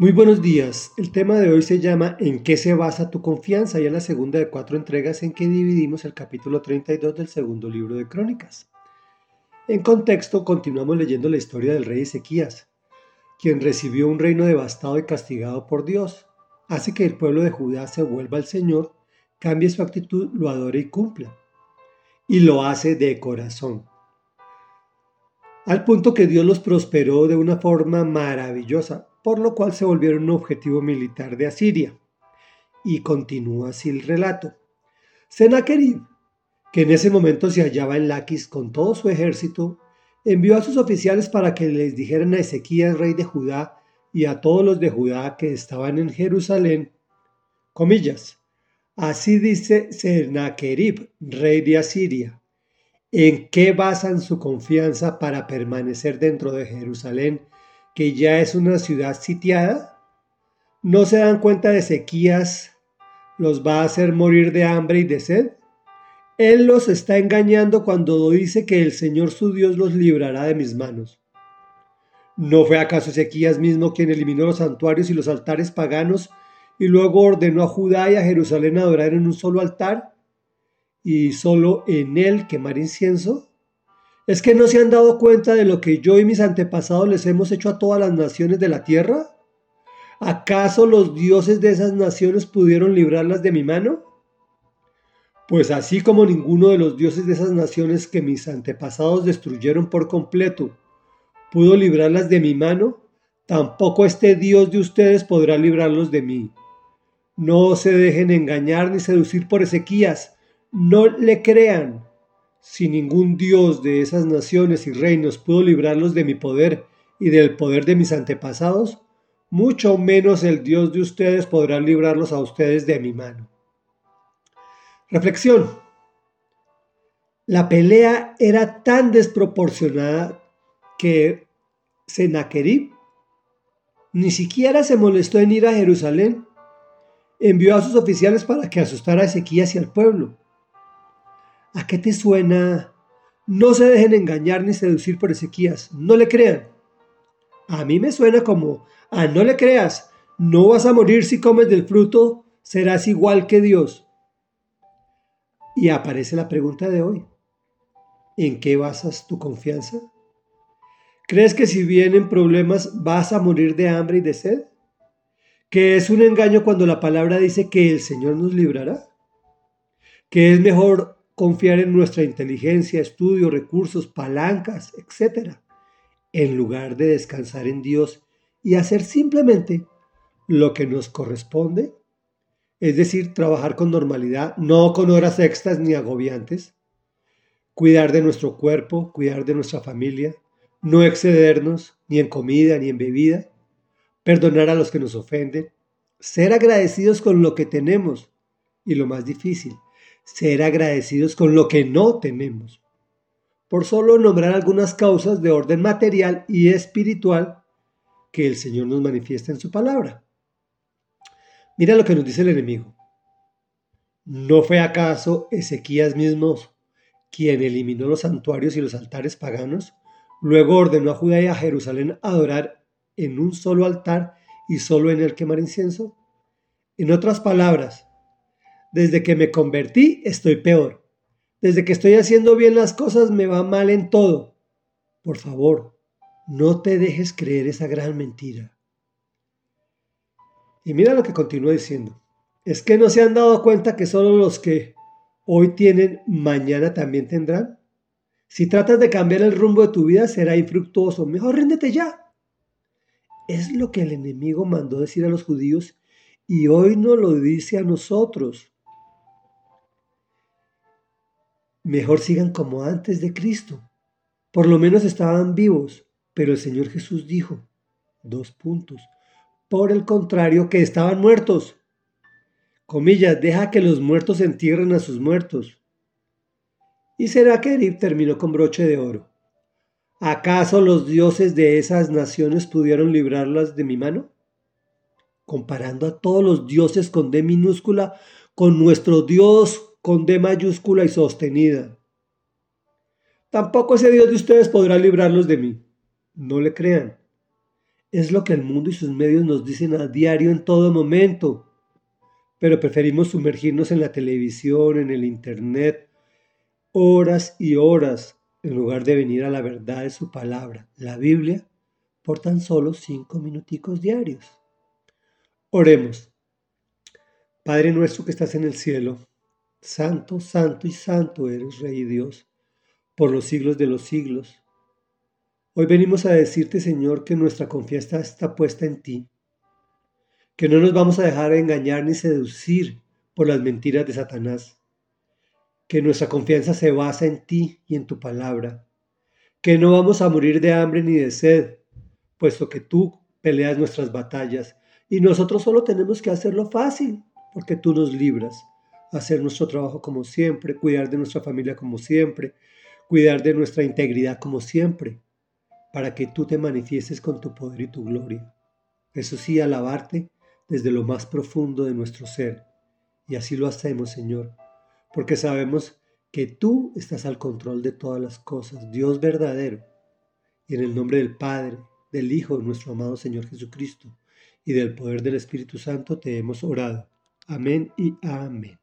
Muy buenos días. El tema de hoy se llama ¿En qué se basa tu confianza? Y es la segunda de cuatro entregas en que dividimos el capítulo 32 del segundo libro de Crónicas. En contexto, continuamos leyendo la historia del rey Ezequías, quien recibió un reino devastado y castigado por Dios. Hace que el pueblo de Judá se vuelva al Señor, cambie su actitud, lo adore y cumpla. Y lo hace de corazón. Al punto que Dios los prosperó de una forma maravillosa, por lo cual se volvieron un objetivo militar de Asiria. Y continúa así el relato. Sennacherib, que en ese momento se hallaba en Laquis con todo su ejército, envió a sus oficiales para que les dijeran a Ezequías, rey de Judá, y a todos los de Judá que estaban en Jerusalén, comillas, así dice Sennacherib, rey de Asiria, ¿en qué basan su confianza para permanecer dentro de Jerusalén que ya es una ciudad sitiada? ¿No se dan cuenta de sequías? ¿Los va a hacer morir de hambre y de sed? Él los está engañando cuando dice que el Señor su Dios los librará de mis manos. ¿No fue acaso Ezequías mismo quien eliminó los santuarios y los altares paganos y luego ordenó a Judá y a Jerusalén adorar en un solo altar y solo en él quemar incienso? ¿Es que no se han dado cuenta de lo que yo y mis antepasados les hemos hecho a todas las naciones de la tierra? ¿Acaso los dioses de esas naciones pudieron librarlas de mi mano? Pues así como ninguno de los dioses de esas naciones que mis antepasados destruyeron por completo pudo librarlas de mi mano, tampoco este Dios de ustedes podrá librarlos de mí. No se dejen engañar ni seducir por Ezequías, no le crean. Si ningún dios de esas naciones y reinos pudo librarlos de mi poder y del poder de mis antepasados, mucho menos el Dios de ustedes podrá librarlos a ustedes de mi mano. Reflexión. La pelea era tan desproporcionada que Sennacherib ni siquiera se molestó en ir a Jerusalén. Envió a sus oficiales para que asustara a Ezequías y al pueblo. ¿A qué te suena? No se dejen engañar ni seducir por Ezequías, no le crean. A mí me suena como, ah, no le creas, no vas a morir si comes del fruto, serás igual que Dios. Y aparece la pregunta de hoy. ¿En qué basas tu confianza? ¿Crees que si vienen problemas vas a morir de hambre y de sed? ¿Que es un engaño cuando la palabra dice que el Señor nos librará? ¿Que es mejor confiar en nuestra inteligencia, estudio, recursos, palancas, etc., en lugar de descansar en Dios y hacer simplemente lo que nos corresponde, es decir, trabajar con normalidad, no con horas extras ni agobiantes, cuidar de nuestro cuerpo, cuidar de nuestra familia, no excedernos ni en comida ni en bebida, perdonar a los que nos ofenden, ser agradecidos con lo que tenemos y lo más difícil, ser agradecidos con lo que no tenemos. Por solo nombrar algunas causas de orden material y espiritual que el Señor nos manifiesta en su palabra. Mira lo que nos dice el enemigo. ¿No fue acaso Ezequías mismo quien eliminó los santuarios y los altares paganos? Luego ordenó a Judá y a Jerusalén adorar en un solo altar y solo en el quemar incienso. En otras palabras, desde que me convertí estoy peor. Desde que estoy haciendo bien las cosas me va mal en todo. Por favor, no te dejes creer esa gran mentira. Y mira lo que continúa diciendo. ¿Es que no se han dado cuenta que solo los que hoy tienen, mañana también tendrán? Si tratas de cambiar el rumbo de tu vida será infructuoso. Mejor ríndete ya. Es lo que el enemigo mandó decir a los judíos y hoy nos lo dice a nosotros. Mejor sigan como antes de Cristo. Por lo menos estaban vivos, pero el Señor Jesús dijo, dos puntos, por el contrario, que estaban muertos. Comillas, deja que los muertos entierren a sus muertos. Y Sennacherib terminó con broche de oro. ¿Acaso los dioses de esas naciones pudieron librarlas de mi mano? Comparando a todos los dioses con D minúscula, con nuestro Dios con D mayúscula y sostenida. Tampoco ese Dios de ustedes podrá librarlos de mí. No le crean. Es lo que el mundo y sus medios nos dicen a diario en todo momento. Pero preferimos sumergirnos en la televisión, en el Internet, horas y horas, en lugar de venir a la verdad de su palabra, la Biblia, por tan solo cinco minuticos diarios. Oremos. Padre nuestro que estás en el cielo, santo, santo y santo eres Rey Dios, por los siglos de los siglos. Hoy venimos a decirte, Señor, que nuestra confianza está puesta en ti, que no nos vamos a dejar engañar ni seducir por las mentiras de Satanás, que nuestra confianza se basa en ti y en tu palabra, que no vamos a morir de hambre ni de sed, puesto que tú peleas nuestras batallas y nosotros solo tenemos que hacerlo fácil, porque tú nos libras, hacer nuestro trabajo como siempre, cuidar de nuestra familia como siempre, cuidar de nuestra integridad como siempre para que tú te manifiestes con tu poder y tu gloria. Eso sí, alabarte desde lo más profundo de nuestro ser. Y así lo hacemos, Señor, porque sabemos que tú estás al control de todas las cosas, Dios verdadero. Y en el nombre del Padre, del Hijo nuestro amado Señor Jesucristo y del poder del Espíritu Santo te hemos orado. Amén y amén.